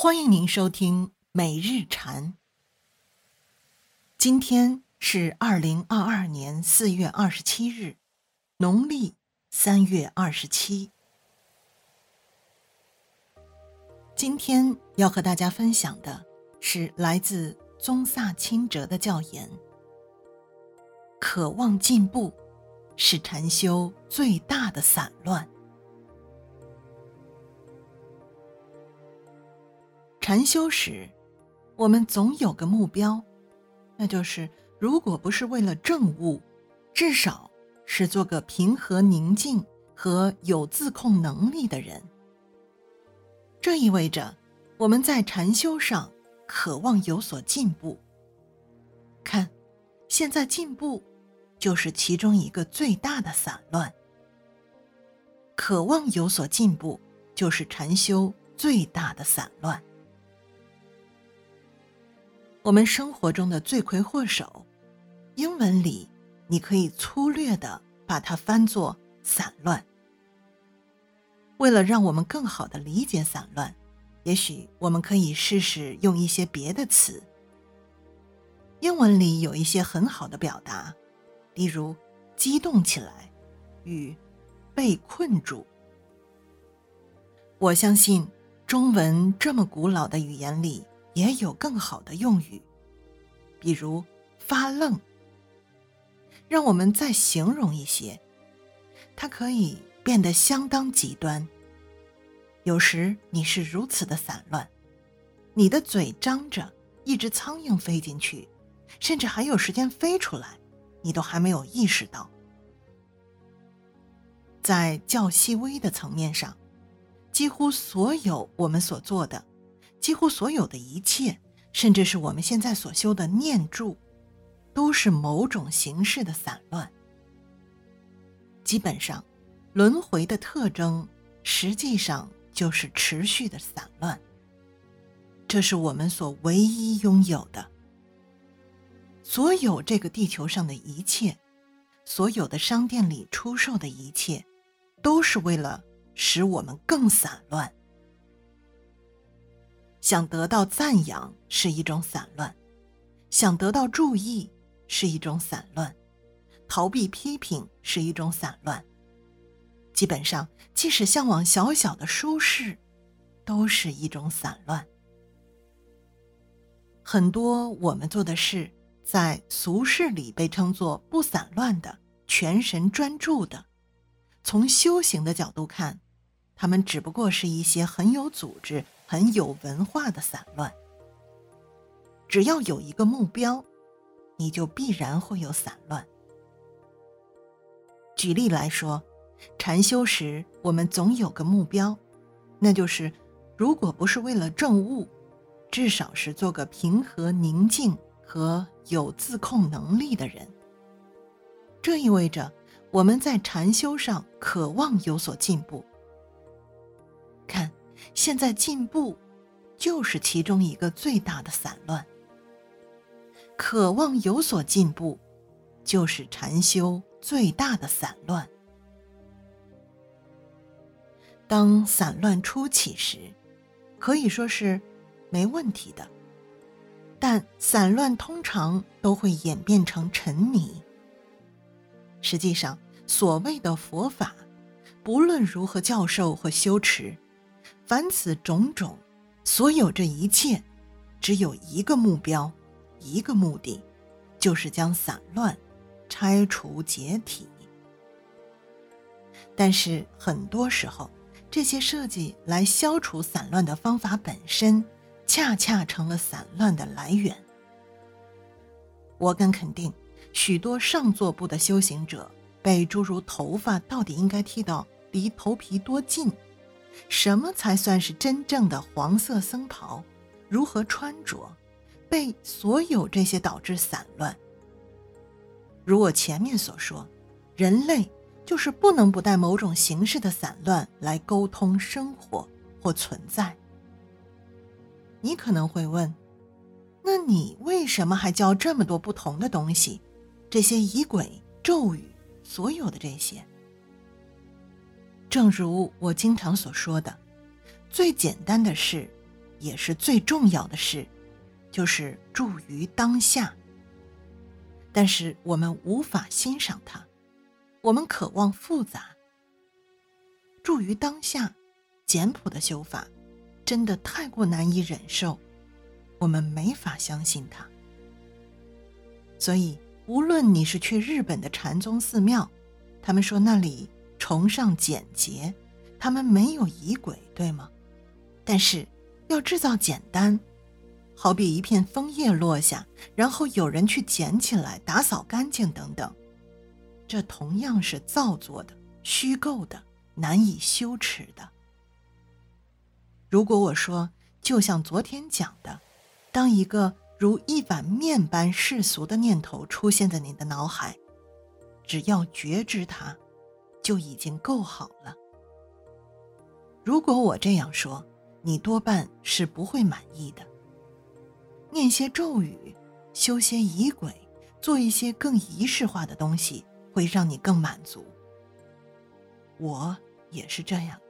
欢迎您收听每日禅。今天是二零二二年四月二十七日，农历三月二十七。今天要和大家分享的是来自宗萨钦哲的教言：渴望进步是禅修最大的散乱。禅修时，我们总有个目标，那就是如果不是为了证悟，至少是做个平和宁静和有自控能力的人。这意味着我们在禅修上渴望有所进步。看，现在进步就是其中一个最大的散乱。渴望有所进步，就是禅修最大的散乱。我们生活中的罪魁祸首，英文里你可以粗略的把它翻作散乱。为了让我们更好的理解散乱，也许我们可以试试用一些别的词。英文里有一些很好的表达，例如“激动起来”与“被困住”。我相信中文这么古老的语言里。也有更好的用语，比如“发愣”。让我们再形容一些，它可以变得相当极端。有时你是如此的散乱，你的嘴张着，一只苍蝇飞进去，甚至还有时间飞出来，你都还没有意识到。在较细微的层面上，几乎所有我们所做的。几乎所有的一切，甚至是我们现在所修的念住，都是某种形式的散乱。基本上，轮回的特征实际上就是持续的散乱。这是我们所唯一拥有的。所有这个地球上的一切，所有的商店里出售的一切，都是为了使我们更散乱。想得到赞扬是一种散乱，想得到注意是一种散乱，逃避批评是一种散乱。基本上，即使向往小小的舒适，都是一种散乱。很多我们做的事，在俗世里被称作不散乱的、全神专注的。从修行的角度看，他们只不过是一些很有组织。很有文化的散乱。只要有一个目标，你就必然会有散乱。举例来说，禅修时我们总有个目标，那就是如果不是为了证悟，至少是做个平和宁静和有自控能力的人。这意味着我们在禅修上渴望有所进步。现在进步，就是其中一个最大的散乱。渴望有所进步，就是禅修最大的散乱。当散乱初起时，可以说是没问题的，但散乱通常都会演变成沉迷。实际上，所谓的佛法，不论如何教授或修持。凡此种种，所有这一切，只有一个目标，一个目的，就是将散乱拆除解体。但是很多时候，这些设计来消除散乱的方法本身，恰恰成了散乱的来源。我敢肯定，许多上座部的修行者，被诸如头发到底应该剃到离头皮多近？什么才算是真正的黄色僧袍？如何穿着？被所有这些导致散乱。如我前面所说，人类就是不能不带某种形式的散乱来沟通生活或存在。你可能会问：那你为什么还教这么多不同的东西？这些仪轨、咒语，所有的这些？正如我经常所说的，最简单的事，也是最重要的事，就是住于当下。但是我们无法欣赏它，我们渴望复杂。住于当下，简朴的修法，真的太过难以忍受，我们没法相信它。所以，无论你是去日本的禅宗寺庙，他们说那里崇尚简洁，他们没有仪轨，对吗？但是要制造简单。好比一片枫叶落下，然后有人去捡起来打扫干净等等，这同样是造作的、虚构的、难以羞耻的。如果我说，就像昨天讲的，当一个如一碗面般世俗的念头出现在你的脑海，只要觉知它，就已经够好了。如果我这样说，你多半是不会满意的。念些咒语，修些仪轨，做一些更仪式化的东西，会让你更满足。我也是这样。